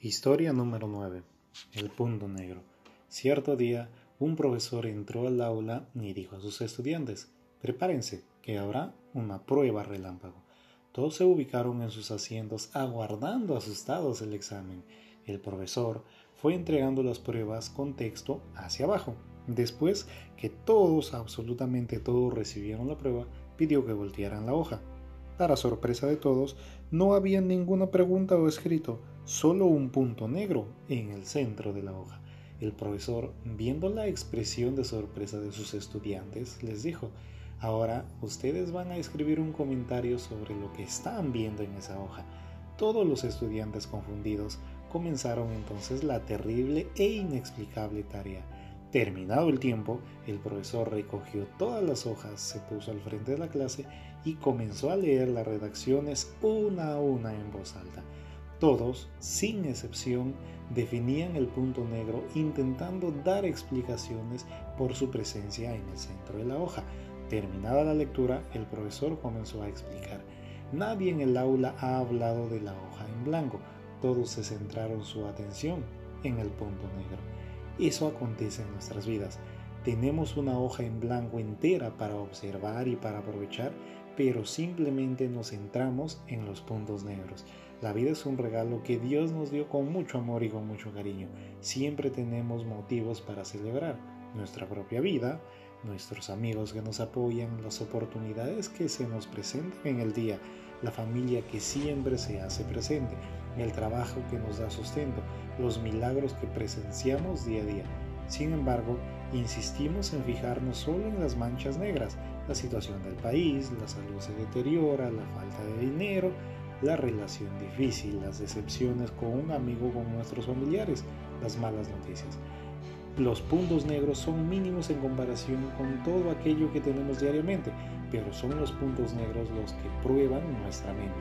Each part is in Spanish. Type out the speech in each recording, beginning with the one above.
Historia número 9. El punto negro. Cierto día, un profesor entró al aula y dijo a sus estudiantes, prepárense, que habrá una prueba relámpago. Todos se ubicaron en sus asientos aguardando asustados el examen. El profesor fue entregando las pruebas con texto hacia abajo. Después que todos, absolutamente todos recibieron la prueba, pidió que voltearan la hoja. Para sorpresa de todos, no había ninguna pregunta o escrito, solo un punto negro en el centro de la hoja. El profesor, viendo la expresión de sorpresa de sus estudiantes, les dijo, ahora ustedes van a escribir un comentario sobre lo que están viendo en esa hoja. Todos los estudiantes confundidos comenzaron entonces la terrible e inexplicable tarea. Terminado el tiempo, el profesor recogió todas las hojas, se puso al frente de la clase y comenzó a leer las redacciones una a una en voz alta. Todos, sin excepción, definían el punto negro intentando dar explicaciones por su presencia en el centro de la hoja. Terminada la lectura, el profesor comenzó a explicar. Nadie en el aula ha hablado de la hoja en blanco. Todos se centraron su atención en el punto negro. Eso acontece en nuestras vidas. Tenemos una hoja en blanco entera para observar y para aprovechar, pero simplemente nos centramos en los puntos negros. La vida es un regalo que Dios nos dio con mucho amor y con mucho cariño. Siempre tenemos motivos para celebrar nuestra propia vida, nuestros amigos que nos apoyan, las oportunidades que se nos presentan en el día, la familia que siempre se hace presente, el trabajo que nos da sustento, los milagros que presenciamos día a día. Sin embargo, insistimos en fijarnos solo en las manchas negras, la situación del país, la salud se deteriora, la falta de dinero, la relación difícil, las decepciones con un amigo, con nuestros familiares, las malas noticias. Los puntos negros son mínimos en comparación con todo aquello que tenemos diariamente, pero son los puntos negros los que prueban nuestra mente.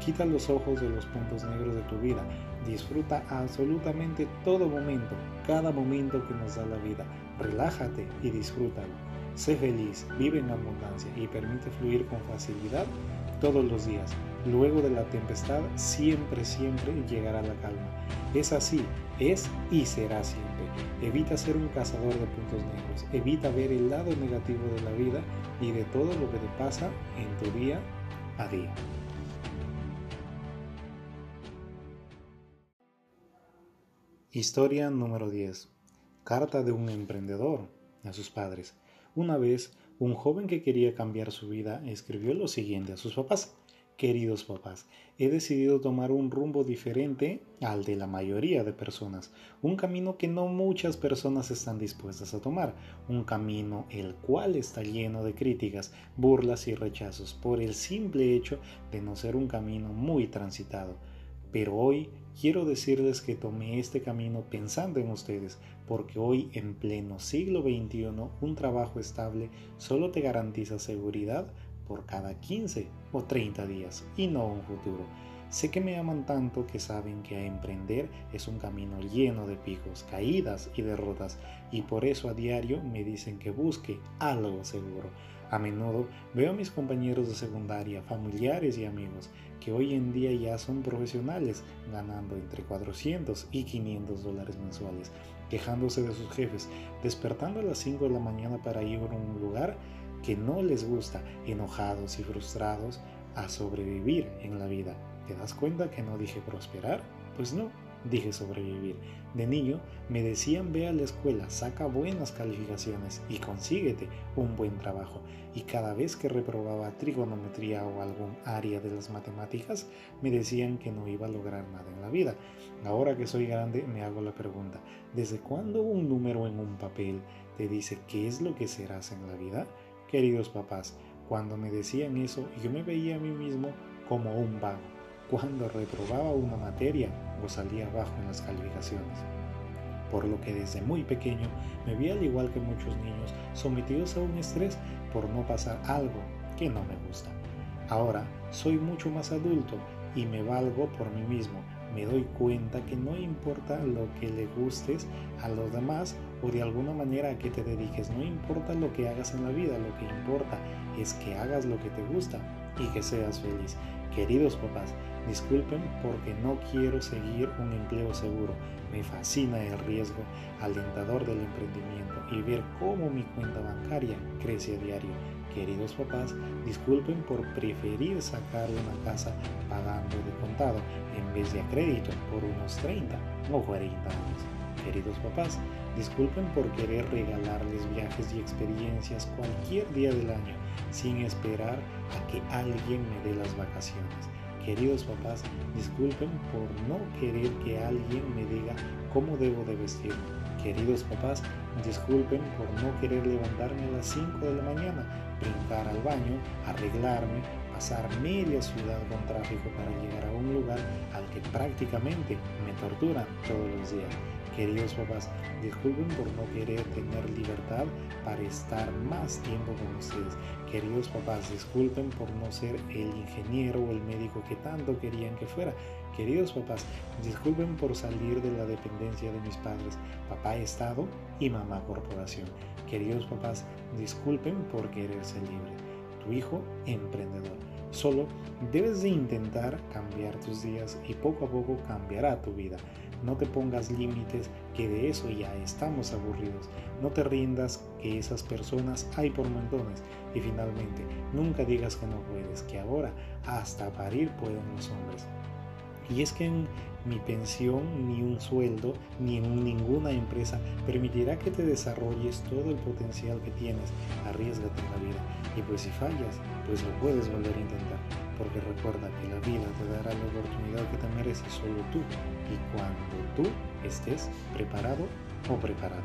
Quita los ojos de los puntos negros de tu vida. Disfruta absolutamente todo momento, cada momento que nos da la vida. Relájate y disfrútalo. Sé feliz, vive en abundancia y permite fluir con facilidad todos los días. Luego de la tempestad siempre, siempre llegará la calma. Es así, es y será siempre. Evita ser un cazador de puntos negros. Evita ver el lado negativo de la vida y de todo lo que te pasa en tu día a día. Historia número 10. Carta de un emprendedor a sus padres. Una vez, un joven que quería cambiar su vida escribió lo siguiente a sus papás. Queridos papás, he decidido tomar un rumbo diferente al de la mayoría de personas, un camino que no muchas personas están dispuestas a tomar, un camino el cual está lleno de críticas, burlas y rechazos por el simple hecho de no ser un camino muy transitado. Pero hoy quiero decirles que tomé este camino pensando en ustedes, porque hoy en pleno siglo XXI un trabajo estable solo te garantiza seguridad por cada 15 o 30 días y no un futuro. Sé que me aman tanto que saben que a emprender es un camino lleno de picos, caídas y derrotas y por eso a diario me dicen que busque algo seguro. A menudo veo a mis compañeros de secundaria, familiares y amigos que hoy en día ya son profesionales, ganando entre 400 y 500 dólares mensuales, quejándose de sus jefes, despertando a las 5 de la mañana para ir a un lugar que no les gusta, enojados y frustrados a sobrevivir en la vida. ¿Te das cuenta que no dije prosperar? Pues no, dije sobrevivir. De niño me decían ve a la escuela, saca buenas calificaciones y consíguete un buen trabajo. Y cada vez que reprobaba trigonometría o algún área de las matemáticas, me decían que no iba a lograr nada en la vida. Ahora que soy grande me hago la pregunta, ¿desde cuándo un número en un papel te dice qué es lo que serás en la vida? Queridos papás, cuando me decían eso, yo me veía a mí mismo como un vago. Cuando reprobaba una materia o salía abajo en las calificaciones. Por lo que desde muy pequeño me vi al igual que muchos niños sometidos a un estrés por no pasar algo que no me gusta. Ahora soy mucho más adulto y me valgo por mí mismo me doy cuenta que no importa lo que le gustes a los demás o de alguna manera a que te dediques, no importa lo que hagas en la vida, lo que importa es que hagas lo que te gusta y que seas feliz. Queridos papás, disculpen porque no quiero seguir un empleo seguro. Me fascina el riesgo alentador del emprendimiento y ver cómo mi cuenta bancaria crece a diario. Queridos papás, disculpen por preferir sacar una casa pagando de contado en vez de a crédito por unos 30 o 40 años. Queridos papás, disculpen por querer regalarles viajes y experiencias cualquier día del año sin esperar a que alguien me dé las vacaciones. Queridos papás, disculpen por no querer que alguien me diga cómo debo de vestir. Queridos papás, disculpen por no querer levantarme a las 5 de la mañana, brincar al baño, arreglarme, pasar media ciudad con tráfico para llegar a un lugar al que prácticamente me torturan todos los días. Queridos papás, disculpen por no querer tener libertad para estar más tiempo con ustedes. Queridos papás, disculpen por no ser el ingeniero o el médico que tanto querían que fuera. Queridos papás, disculpen por salir de la dependencia de mis padres, papá Estado y mamá corporación. Queridos papás, disculpen por querer ser libre. Tu hijo emprendedor. Solo debes de intentar cambiar tus días y poco a poco cambiará tu vida. No te pongas límites, que de eso ya estamos aburridos. No te rindas, que esas personas hay por montones. Y finalmente, nunca digas que no puedes, que ahora hasta parir pueden los hombres. Y es que en mi pensión, ni un sueldo, ni en ninguna empresa permitirá que te desarrolles todo el potencial que tienes. Arriesgate en la vida. Y pues si fallas, pues lo puedes volver a intentar porque recuerda que la vida te dará la oportunidad que te mereces solo tú y cuando tú estés preparado o preparado.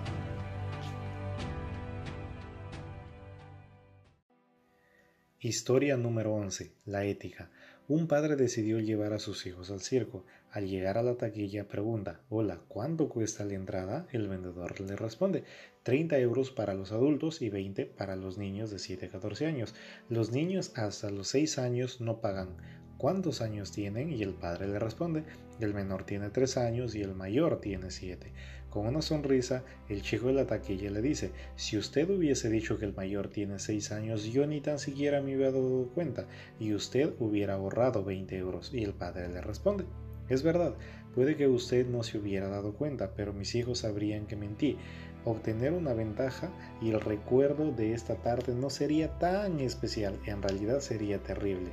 Historia número 11. La ética. Un padre decidió llevar a sus hijos al circo. Al llegar a la taquilla pregunta, hola, ¿cuánto cuesta la entrada? El vendedor le responde, 30 euros para los adultos y 20 para los niños de 7 a 14 años. Los niños hasta los 6 años no pagan. ¿Cuántos años tienen? Y el padre le responde, el menor tiene 3 años y el mayor tiene 7. Con una sonrisa, el chico de la taquilla le dice, si usted hubiese dicho que el mayor tiene 6 años, yo ni tan siquiera me hubiera dado cuenta y usted hubiera ahorrado 20 euros. Y el padre le responde, es verdad, puede que usted no se hubiera dado cuenta, pero mis hijos sabrían que mentí obtener una ventaja y el recuerdo de esta tarde no sería tan especial, en realidad sería terrible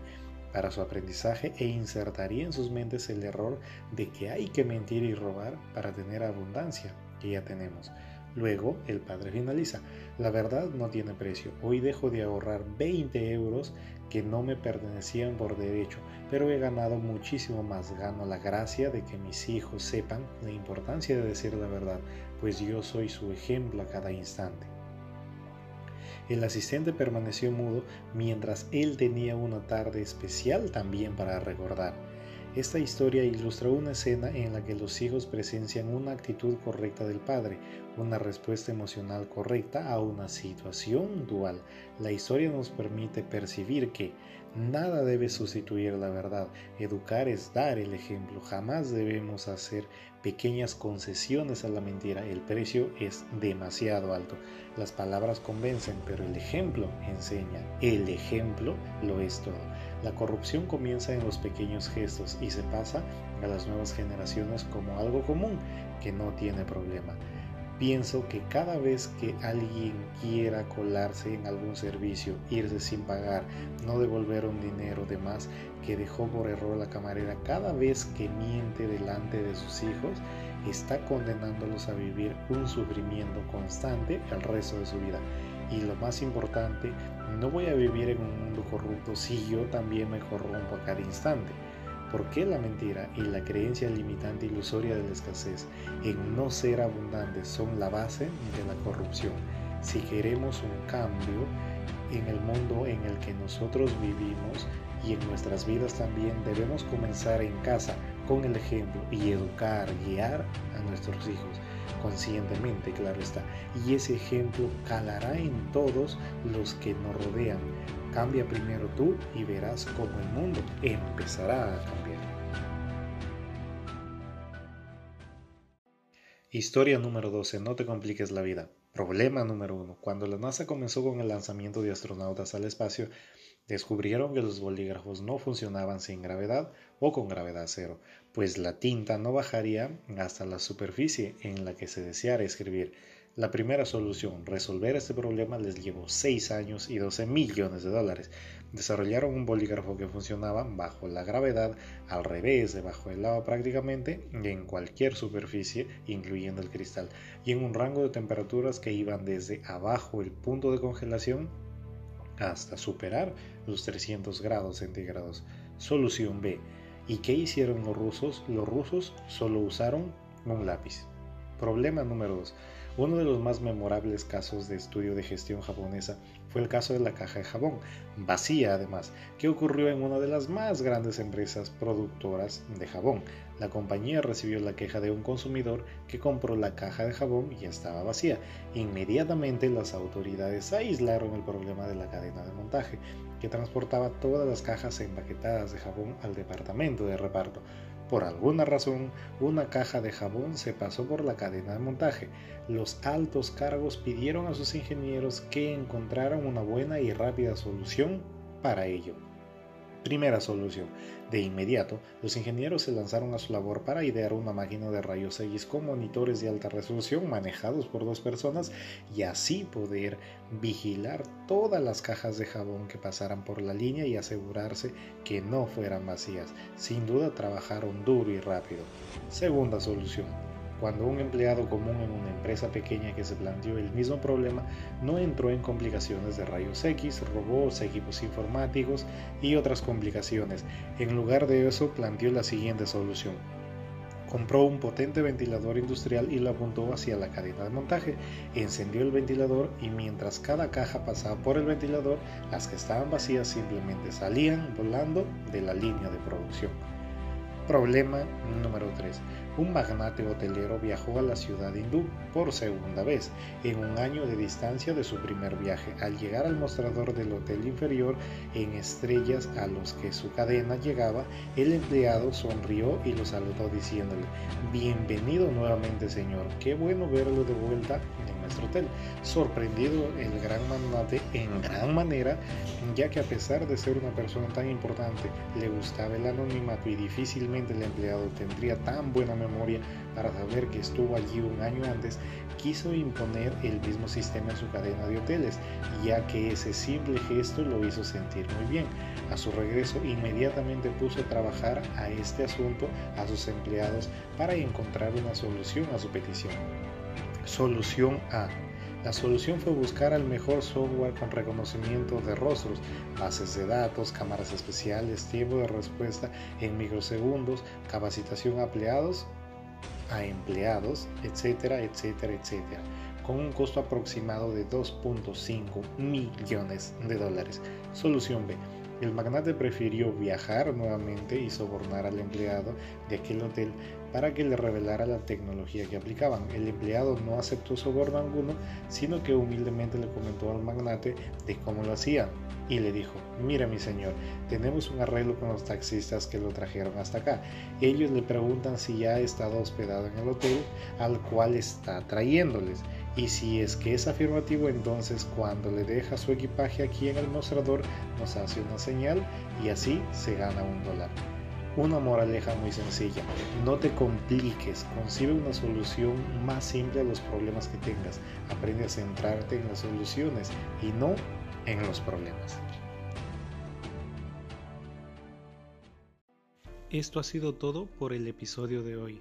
para su aprendizaje e insertaría en sus mentes el error de que hay que mentir y robar para tener abundancia que ya tenemos. Luego el padre finaliza, la verdad no tiene precio, hoy dejo de ahorrar 20 euros que no me pertenecían por derecho, pero he ganado muchísimo más, gano la gracia de que mis hijos sepan la importancia de decir la verdad, pues yo soy su ejemplo a cada instante. El asistente permaneció mudo mientras él tenía una tarde especial también para recordar. Esta historia ilustra una escena en la que los hijos presencian una actitud correcta del padre, una respuesta emocional correcta a una situación dual. La historia nos permite percibir que nada debe sustituir la verdad. Educar es dar el ejemplo. Jamás debemos hacer pequeñas concesiones a la mentira. El precio es demasiado alto. Las palabras convencen, pero el ejemplo enseña. El ejemplo lo es todo. La corrupción comienza en los pequeños gestos y se pasa a las nuevas generaciones como algo común que no tiene problema. Pienso que cada vez que alguien quiera colarse en algún servicio, irse sin pagar, no devolver un dinero de más que dejó por error la camarera, cada vez que miente delante de sus hijos, está condenándolos a vivir un sufrimiento constante el resto de su vida. Y lo más importante, no voy a vivir en un mundo corrupto si yo también me corrompo a cada instante. ¿Por qué la mentira y la creencia limitante ilusoria de la escasez en no ser abundantes son la base de la corrupción? Si queremos un cambio en el mundo en el que nosotros vivimos y en nuestras vidas también debemos comenzar en casa con el ejemplo y educar, guiar a nuestros hijos conscientemente, claro está. Y ese ejemplo calará en todos los que nos rodean, Cambia primero tú y verás cómo el mundo empezará a cambiar. Historia número 12. No te compliques la vida. Problema número 1. Cuando la NASA comenzó con el lanzamiento de astronautas al espacio, Descubrieron que los bolígrafos no funcionaban sin gravedad o con gravedad cero, pues la tinta no bajaría hasta la superficie en la que se deseara escribir. La primera solución, resolver este problema, les llevó 6 años y 12 millones de dólares. Desarrollaron un bolígrafo que funcionaba bajo la gravedad, al revés, debajo del agua prácticamente, y en cualquier superficie, incluyendo el cristal, y en un rango de temperaturas que iban desde abajo el punto de congelación hasta superar los 300 grados centígrados. Solución B. ¿Y qué hicieron los rusos? Los rusos solo usaron un lápiz. Problema número 2. Uno de los más memorables casos de estudio de gestión japonesa fue el caso de la caja de jabón, vacía además, que ocurrió en una de las más grandes empresas productoras de jabón. La compañía recibió la queja de un consumidor que compró la caja de jabón y estaba vacía. Inmediatamente las autoridades aislaron el problema de la cadena de montaje, que transportaba todas las cajas empaquetadas de jabón al departamento de reparto. Por alguna razón, una caja de jabón se pasó por la cadena de montaje. Los altos cargos pidieron a sus ingenieros que encontraran una buena y rápida solución para ello. Primera solución. De inmediato, los ingenieros se lanzaron a su labor para idear una máquina de rayos X con monitores de alta resolución manejados por dos personas y así poder vigilar todas las cajas de jabón que pasaran por la línea y asegurarse que no fueran vacías. Sin duda trabajaron duro y rápido. Segunda solución cuando un empleado común en una empresa pequeña que se planteó el mismo problema no entró en complicaciones de rayos X, robots, equipos informáticos y otras complicaciones. En lugar de eso planteó la siguiente solución. Compró un potente ventilador industrial y lo apuntó hacia la cadena de montaje. Encendió el ventilador y mientras cada caja pasaba por el ventilador, las que estaban vacías simplemente salían volando de la línea de producción. Problema número 3 un magnate hotelero viajó a la ciudad hindú por segunda vez, en un año de distancia de su primer viaje. Al llegar al mostrador del hotel inferior en estrellas a los que su cadena llegaba, el empleado sonrió y lo saludó diciéndole, Bienvenido nuevamente señor, qué bueno verlo de vuelta nuestro hotel. Sorprendido el gran magnate en gran manera, ya que a pesar de ser una persona tan importante, le gustaba el anonimato y difícilmente el empleado tendría tan buena memoria memoria para saber que estuvo allí un año antes, quiso imponer el mismo sistema en su cadena de hoteles, ya que ese simple gesto lo hizo sentir muy bien. A su regreso, inmediatamente puso a trabajar a este asunto a sus empleados para encontrar una solución a su petición. Solución A la solución fue buscar el mejor software con reconocimiento de rostros, bases de datos, cámaras especiales, tiempo de respuesta en microsegundos, capacitación a empleados, a empleados, etcétera, etcétera, etcétera, con un costo aproximado de 2.5 millones de dólares. Solución B. El magnate prefirió viajar nuevamente y sobornar al empleado de aquel hotel para que le revelara la tecnología que aplicaban. El empleado no aceptó soborno alguno, sino que humildemente le comentó al magnate de cómo lo hacían y le dijo, mira mi señor, tenemos un arreglo con los taxistas que lo trajeron hasta acá. Ellos le preguntan si ya ha estado hospedado en el hotel al cual está trayéndoles. Y si es que es afirmativo, entonces cuando le deja su equipaje aquí en el mostrador, nos hace una señal y así se gana un dólar. Una moraleja muy sencilla, no te compliques, concibe una solución más simple a los problemas que tengas, aprende a centrarte en las soluciones y no en los problemas. Esto ha sido todo por el episodio de hoy.